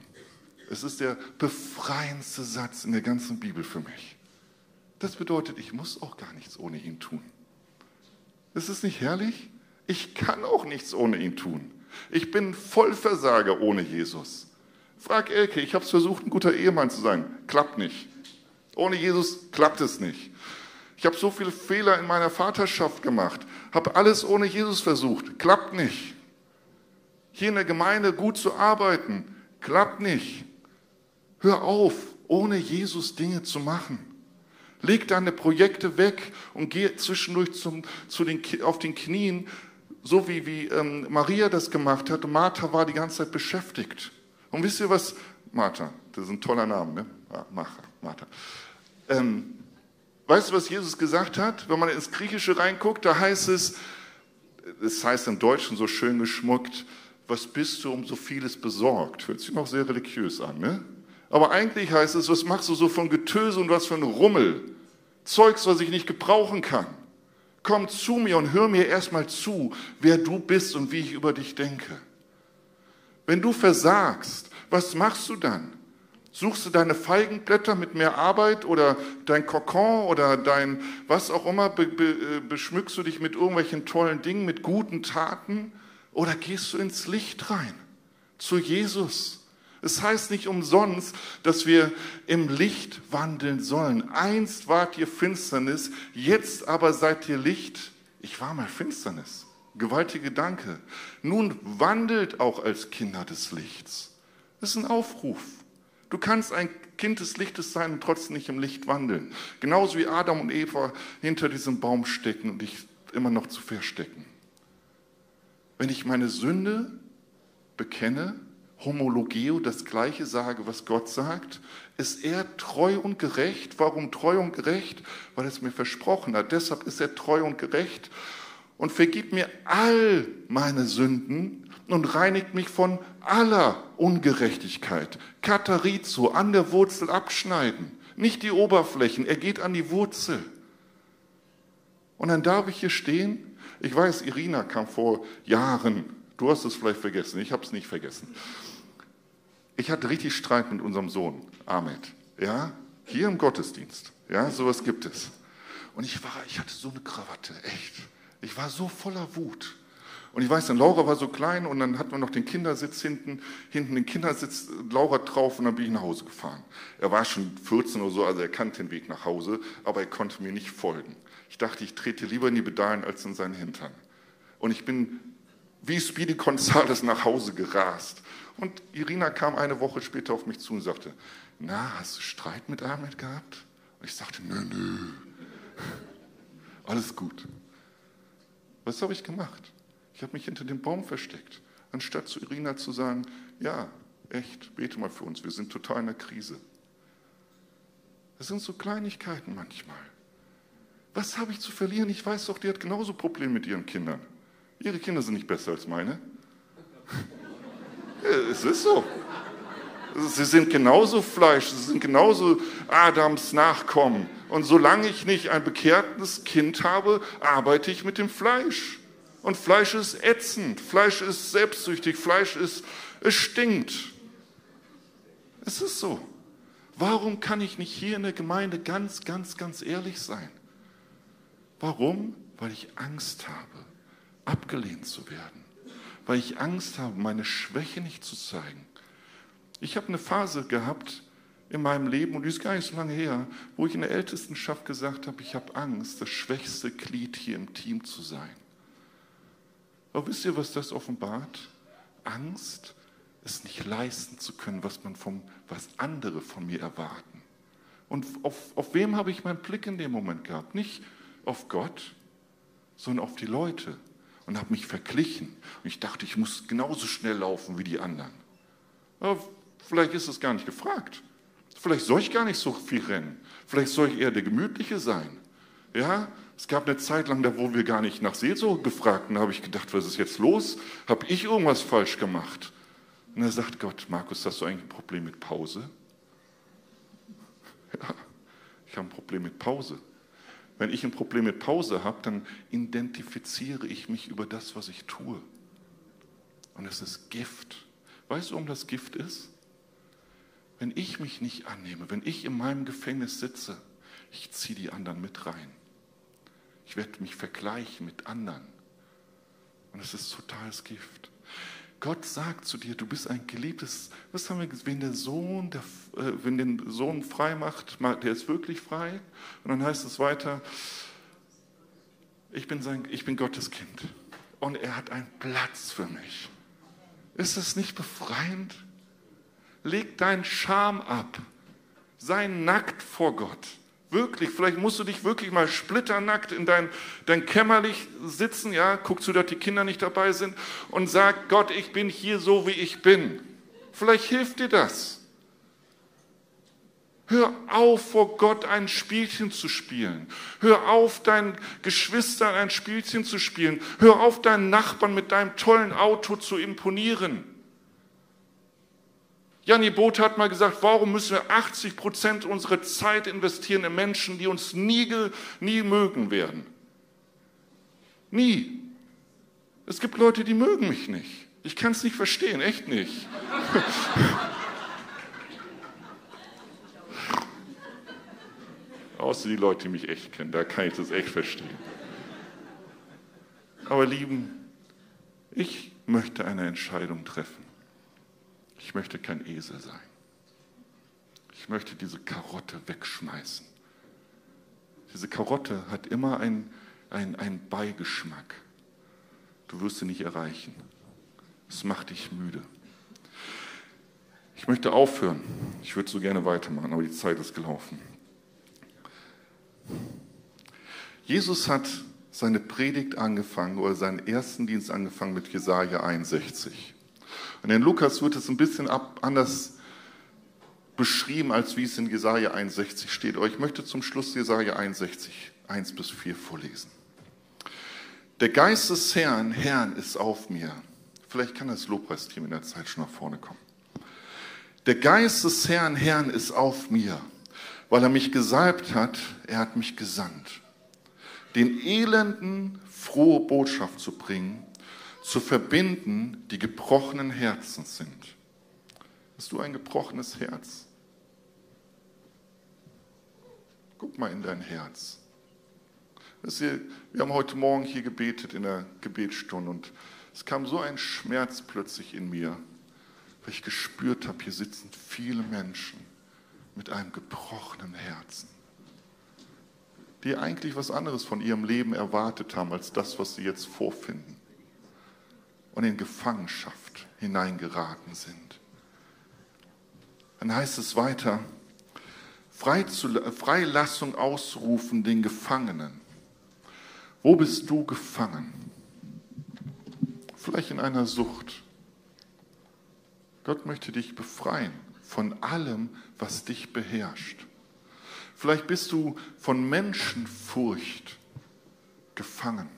Es ist der befreiendste Satz in der ganzen Bibel für mich. Das bedeutet, ich muss auch gar nichts ohne ihn tun. Ist es nicht herrlich? Ich kann auch nichts ohne ihn tun. Ich bin Vollversager ohne Jesus. Frag Elke, ich habe es versucht, ein guter Ehemann zu sein. Klappt nicht. Ohne Jesus klappt es nicht. Ich habe so viele Fehler in meiner Vaterschaft gemacht, habe alles ohne Jesus versucht. Klappt nicht. Hier in der Gemeinde gut zu arbeiten. Klappt nicht. Hör auf, ohne Jesus Dinge zu machen. Leg deine Projekte weg und geh zwischendurch zum, zu den, auf den Knien so wie, wie ähm, Maria das gemacht hat. Martha war die ganze Zeit beschäftigt. Und wisst ihr was? Martha, das ist ein toller Name, ne? Ja, Martha. Ähm, weißt du, was Jesus gesagt hat? Wenn man ins Griechische reinguckt, da heißt es, es heißt im Deutschen so schön geschmuckt, was bist du um so vieles besorgt? Hört sich noch sehr religiös an, ne? Aber eigentlich heißt es, was machst du so von Getöse und was für ein Rummel? Zeugs, was ich nicht gebrauchen kann komm zu mir und hör mir erstmal zu, wer du bist und wie ich über dich denke. Wenn du versagst, was machst du dann? Suchst du deine Feigenblätter mit mehr Arbeit oder dein Kokon oder dein was auch immer, be, be, äh, beschmückst du dich mit irgendwelchen tollen Dingen, mit guten Taten oder gehst du ins Licht rein, zu Jesus? Es heißt nicht umsonst, dass wir im Licht wandeln sollen. Einst wart ihr Finsternis, jetzt aber seid ihr Licht. Ich war mal Finsternis. Gewaltige Gedanke. Nun wandelt auch als Kinder des Lichts. Das ist ein Aufruf. Du kannst ein Kind des Lichtes sein und trotzdem nicht im Licht wandeln. Genauso wie Adam und Eva hinter diesem Baum stecken und dich immer noch zu verstecken. Wenn ich meine Sünde bekenne, Homologeo das Gleiche sage, was Gott sagt? Ist er treu und gerecht? Warum treu und gerecht? Weil er es mir versprochen hat. Deshalb ist er treu und gerecht und vergibt mir all meine Sünden und reinigt mich von aller Ungerechtigkeit. Katarizo, an der Wurzel abschneiden. Nicht die Oberflächen, er geht an die Wurzel. Und dann darf ich hier stehen. Ich weiß, Irina kam vor Jahren Du hast es vielleicht vergessen, ich habe es nicht vergessen. Ich hatte richtig Streit mit unserem Sohn, Ahmed. Ja, hier im Gottesdienst. Ja, sowas gibt es. Und ich war, ich hatte so eine Krawatte, echt. Ich war so voller Wut. Und ich weiß, dann Laura war so klein und dann hatten wir noch den Kindersitz hinten, hinten den Kindersitz, Laura drauf und dann bin ich nach Hause gefahren. Er war schon 14 oder so, also er kannte den Weg nach Hause, aber er konnte mir nicht folgen. Ich dachte, ich trete lieber in die Pedalen als in seinen Hintern. Und ich bin wie Speedy Gonzales nach Hause gerast. Und Irina kam eine Woche später auf mich zu und sagte, na, hast du Streit mit Ahmed gehabt? Und ich sagte, nö, nö, alles gut. Was habe ich gemacht? Ich habe mich hinter dem Baum versteckt, anstatt zu Irina zu sagen, ja, echt, bete mal für uns, wir sind total in der Krise. Das sind so Kleinigkeiten manchmal. Was habe ich zu verlieren? Ich weiß doch, die hat genauso Probleme mit ihren Kindern. Ihre Kinder sind nicht besser als meine. es ist so. Sie sind genauso Fleisch, sie sind genauso Adams Nachkommen. Und solange ich nicht ein bekehrtes Kind habe, arbeite ich mit dem Fleisch. Und Fleisch ist ätzend, Fleisch ist selbstsüchtig, Fleisch ist, es stinkt. Es ist so. Warum kann ich nicht hier in der Gemeinde ganz, ganz, ganz ehrlich sein? Warum? Weil ich Angst habe, abgelehnt zu werden. Weil ich Angst habe, meine Schwäche nicht zu zeigen. Ich habe eine Phase gehabt in meinem Leben, und die ist gar nicht so lange her, wo ich in der Ältestenschaft gesagt habe, ich habe Angst, das schwächste Glied hier im Team zu sein. Aber wisst ihr, was das offenbart? Angst, es nicht leisten zu können, was, man vom, was andere von mir erwarten. Und auf, auf wem habe ich meinen Blick in dem Moment gehabt? Nicht auf Gott, sondern auf die Leute. Und habe mich verglichen. Und ich dachte, ich muss genauso schnell laufen wie die anderen. Aber vielleicht ist es gar nicht gefragt. Vielleicht soll ich gar nicht so viel rennen. Vielleicht soll ich eher der Gemütliche sein. Ja, es gab eine Zeit lang, da wo wir gar nicht nach Seelsorge gefragt. Und da habe ich gedacht, was ist jetzt los? Habe ich irgendwas falsch gemacht? Und da sagt Gott, Markus, hast du eigentlich ein Problem mit Pause? Ja, ich habe ein Problem mit Pause. Wenn ich ein Problem mit Pause habe, dann identifiziere ich mich über das, was ich tue. Und es ist Gift. Weißt du, warum das Gift ist? Wenn ich mich nicht annehme, wenn ich in meinem Gefängnis sitze, ich ziehe die anderen mit rein. Ich werde mich vergleichen mit anderen. Und es ist totales Gift. Gott sagt zu dir, du bist ein geliebtes, was haben wir gesagt, wenn der Sohn, der, äh, wenn den Sohn frei macht, der ist wirklich frei. Und dann heißt es weiter, ich bin, sein, ich bin Gottes Kind und er hat einen Platz für mich. Ist es nicht befreiend? Leg deinen Scham ab. Sei nackt vor Gott. Wirklich, vielleicht musst du dich wirklich mal splitternackt in dein, dein Kämmerlich sitzen, ja, guckst du, dass die Kinder nicht dabei sind und sag, Gott, ich bin hier so, wie ich bin. Vielleicht hilft dir das. Hör auf, vor Gott ein Spielchen zu spielen. Hör auf, deinen Geschwistern ein Spielchen zu spielen. Hör auf, deinen Nachbarn mit deinem tollen Auto zu imponieren. Janni Both hat mal gesagt, warum müssen wir 80 Prozent unserer Zeit investieren in Menschen, die uns nie, nie mögen werden? Nie. Es gibt Leute, die mögen mich nicht. Ich kann es nicht verstehen, echt nicht. Außer die Leute, die mich echt kennen, da kann ich das echt verstehen. Aber lieben, ich möchte eine Entscheidung treffen. Ich möchte kein Esel sein. Ich möchte diese Karotte wegschmeißen. Diese Karotte hat immer einen ein Beigeschmack. Du wirst sie nicht erreichen. Es macht dich müde. Ich möchte aufhören. Ich würde so gerne weitermachen, aber die Zeit ist gelaufen. Jesus hat seine Predigt angefangen oder seinen ersten Dienst angefangen mit Jesaja 61. Und in Lukas wird es ein bisschen anders beschrieben, als wie es in Jesaja 61 steht. Aber ich möchte zum Schluss Jesaja 61, 1 bis 4 vorlesen. Der Geist des Herrn, Herrn ist auf mir. Vielleicht kann das Lobpreisteam in der Zeit schon nach vorne kommen. Der Geist des Herrn, Herrn ist auf mir, weil er mich gesalbt hat, er hat mich gesandt, den Elenden frohe Botschaft zu bringen zu verbinden, die gebrochenen Herzen sind. Hast du ein gebrochenes Herz? Guck mal in dein Herz. wir haben heute Morgen hier gebetet in der Gebetsstunde und es kam so ein Schmerz plötzlich in mir, weil ich gespürt habe, hier sitzen viele Menschen mit einem gebrochenen Herzen, die eigentlich was anderes von ihrem Leben erwartet haben als das, was sie jetzt vorfinden und in Gefangenschaft hineingeraten sind. Dann heißt es weiter, Freilassung ausrufen den Gefangenen. Wo bist du gefangen? Vielleicht in einer Sucht. Gott möchte dich befreien von allem, was dich beherrscht. Vielleicht bist du von Menschenfurcht gefangen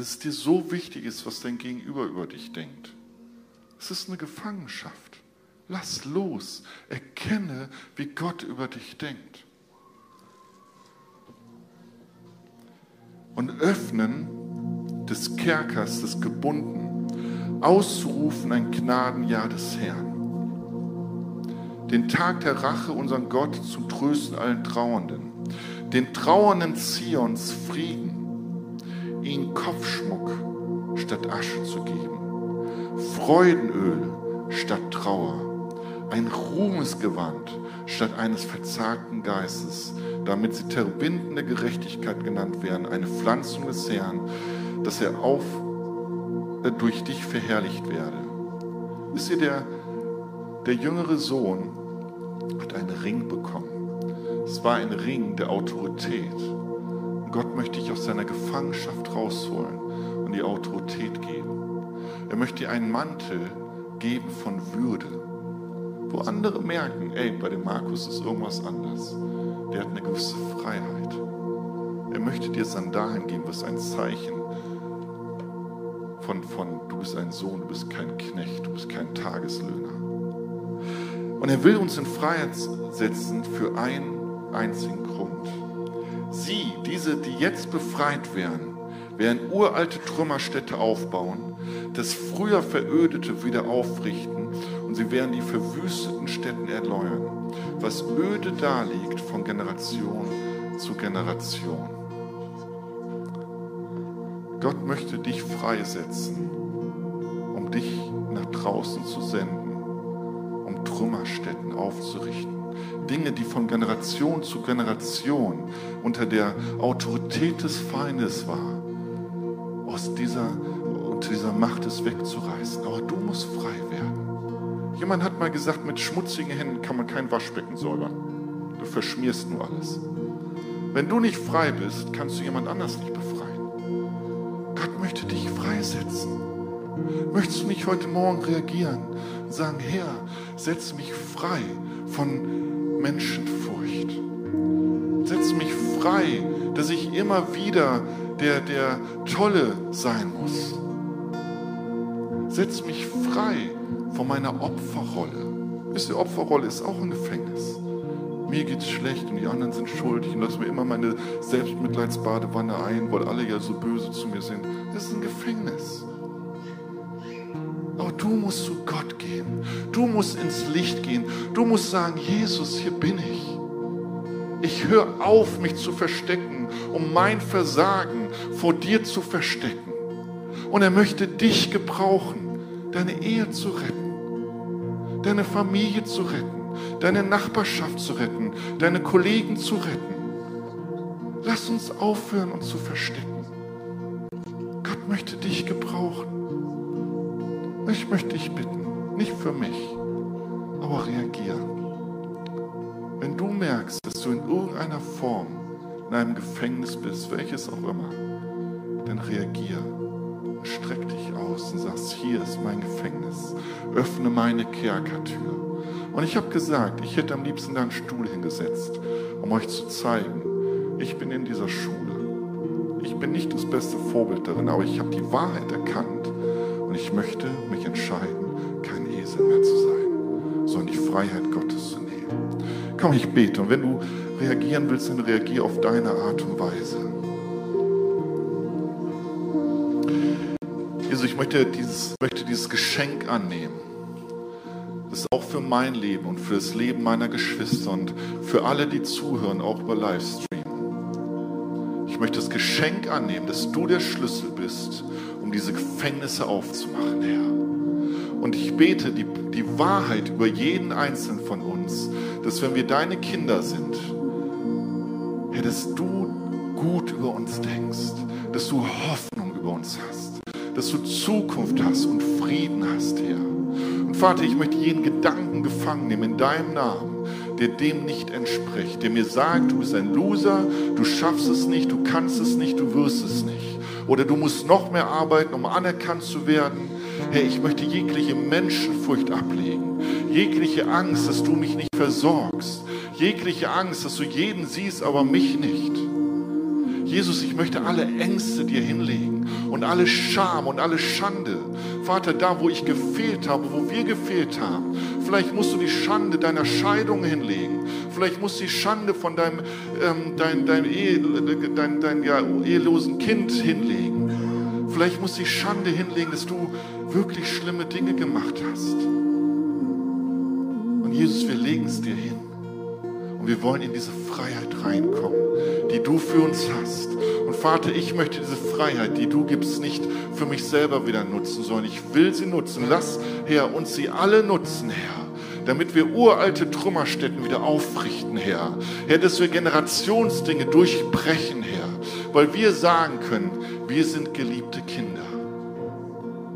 dass es dir so wichtig ist, was dein Gegenüber über dich denkt. Es ist eine Gefangenschaft. Lass los. Erkenne, wie Gott über dich denkt. Und öffnen des Kerkers, des Gebunden, auszurufen ein Gnadenjahr des Herrn. den Tag der Rache unseren Gott zum Trösten allen Trauernden, den Trauernden Zions Frieden, ihnen Kopfschmuck statt Asche zu geben, Freudenöl statt Trauer, ein Ruhmesgewand statt eines verzagten Geistes, damit sie Terebinten der Gerechtigkeit genannt werden, eine Pflanzung des Herrn, dass er auf, äh, durch dich verherrlicht werde. Wisst ihr, der, der jüngere Sohn hat einen Ring bekommen. Es war ein Ring der Autorität. Gott möchte dich aus seiner Gefangenschaft rausholen und die Autorität geben. Er möchte dir einen Mantel geben von Würde, wo andere merken, ey, bei dem Markus ist irgendwas anders. Der hat eine gewisse Freiheit. Er möchte dir Sandalen geben, was ein Zeichen von, von, du bist ein Sohn, du bist kein Knecht, du bist kein Tageslöhner. Und er will uns in Freiheit setzen für einen einzigen Grund. Sie, diese, die jetzt befreit werden, werden uralte Trümmerstädte aufbauen, das früher Verödete wieder aufrichten und sie werden die verwüsteten Städten erneuern, was öde daliegt von Generation zu Generation. Gott möchte dich freisetzen, um dich nach draußen zu senden Trümmerstätten aufzurichten. Dinge, die von Generation zu Generation unter der Autorität des Feindes war, aus dieser, unter dieser Macht es wegzureißen. Aber du musst frei werden. Jemand hat mal gesagt, mit schmutzigen Händen kann man kein Waschbecken säubern. Du verschmierst nur alles. Wenn du nicht frei bist, kannst du jemand anders nicht befreien. Gott möchte dich freisetzen. Möchtest du nicht heute Morgen reagieren und sagen, Herr, setz mich frei von Menschenfurcht. Setz mich frei, dass ich immer wieder der, der Tolle sein muss. Setz mich frei von meiner Opferrolle. Wisst ihr, Opferrolle ist auch ein Gefängnis. Mir geht's schlecht und die anderen sind schuldig und lass mir immer meine Selbstmitleidsbadewanne ein, weil alle ja so böse zu mir sind. Das ist ein Gefängnis. Du musst zu Gott gehen. Du musst ins Licht gehen. Du musst sagen, Jesus, hier bin ich. Ich höre auf, mich zu verstecken, um mein Versagen vor dir zu verstecken. Und er möchte dich gebrauchen, deine Ehe zu retten, deine Familie zu retten, deine Nachbarschaft zu retten, deine Kollegen zu retten. Lass uns aufhören, uns zu verstecken. Gott möchte dich gebrauchen. Ich möchte dich bitten, nicht für mich, aber reagieren. Wenn du merkst, dass du in irgendeiner Form in einem Gefängnis bist, welches auch immer, dann reagier und streck dich aus und sagst, hier ist mein Gefängnis, öffne meine Kerkertür. Und ich habe gesagt, ich hätte am liebsten da einen Stuhl hingesetzt, um euch zu zeigen, ich bin in dieser Schule. Ich bin nicht das beste Vorbild darin, aber ich habe die Wahrheit erkannt und ich möchte mich entscheiden, kein Esel mehr zu sein, sondern die Freiheit Gottes zu nehmen. Komm, ich bete. Und wenn du reagieren willst, dann reagier auf deine Art und Weise. Jesus, ich möchte dieses, möchte dieses Geschenk annehmen. Das ist auch für mein Leben und für das Leben meiner Geschwister und für alle, die zuhören, auch über Livestream. Ich möchte das Geschenk annehmen, dass du der Schlüssel bist um diese Gefängnisse aufzumachen, Herr. Und ich bete die, die Wahrheit über jeden Einzelnen von uns, dass wenn wir deine Kinder sind, Herr, dass du gut über uns denkst, dass du Hoffnung über uns hast, dass du Zukunft hast und Frieden hast, Herr. Und Vater, ich möchte jeden Gedanken gefangen nehmen in deinem Namen, der dem nicht entspricht, der mir sagt, du bist ein Loser, du schaffst es nicht, du kannst es nicht, du wirst es nicht oder du musst noch mehr arbeiten, um anerkannt zu werden. Herr, ich möchte jegliche Menschenfurcht ablegen, jegliche Angst, dass du mich nicht versorgst, jegliche Angst, dass du jeden siehst, aber mich nicht. Jesus, ich möchte alle Ängste dir hinlegen und alle Scham und alle Schande. Vater, da wo ich gefehlt habe, wo wir gefehlt haben, vielleicht musst du die Schande deiner Scheidung hinlegen. Vielleicht musst du die Schande von deinem, ähm, dein, dein, Ehe, dein, dein ja, ehelosen Kind hinlegen. Vielleicht musst du die Schande hinlegen, dass du wirklich schlimme Dinge gemacht hast. Und Und Jesus, wir legen es dir hin. Und wir wollen in diese Freiheit reinkommen, die du für uns hast. Und Vater, ich möchte diese Freiheit, die du gibst, nicht für mich selber wieder nutzen, sondern ich will sie nutzen. Lass, Herr, uns sie alle nutzen, Herr damit wir uralte Trümmerstätten wieder aufrichten, Herr. Herr, dass wir Generationsdinge durchbrechen, Herr, weil wir sagen können, wir sind geliebte Kinder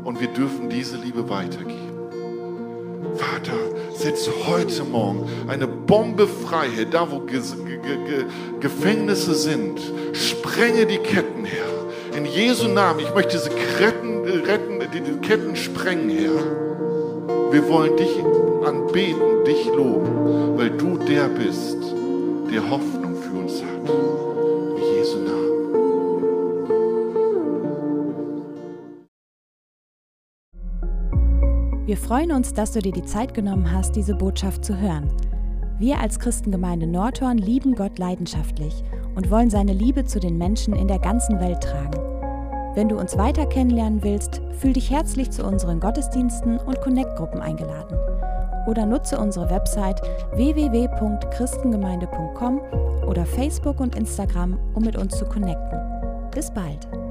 und wir dürfen diese Liebe weitergeben. Vater, setze heute Morgen eine Bombe frei, Herr, da wo Ge Ge Ge Gefängnisse sind. Sprenge die Ketten, Herr. In Jesu Namen, ich möchte diese Ketten, retten, die Ketten sprengen, Herr. Wir wollen dich anbeten, dich loben, weil du der bist, der Hoffnung für uns hat. In Jesu Namen. Wir freuen uns, dass du dir die Zeit genommen hast, diese Botschaft zu hören. Wir als Christengemeinde Nordhorn lieben Gott leidenschaftlich und wollen seine Liebe zu den Menschen in der ganzen Welt tragen. Wenn du uns weiter kennenlernen willst, fühl dich herzlich zu unseren Gottesdiensten und Connect-Gruppen eingeladen. Oder nutze unsere Website www.christengemeinde.com oder Facebook und Instagram, um mit uns zu connecten. Bis bald!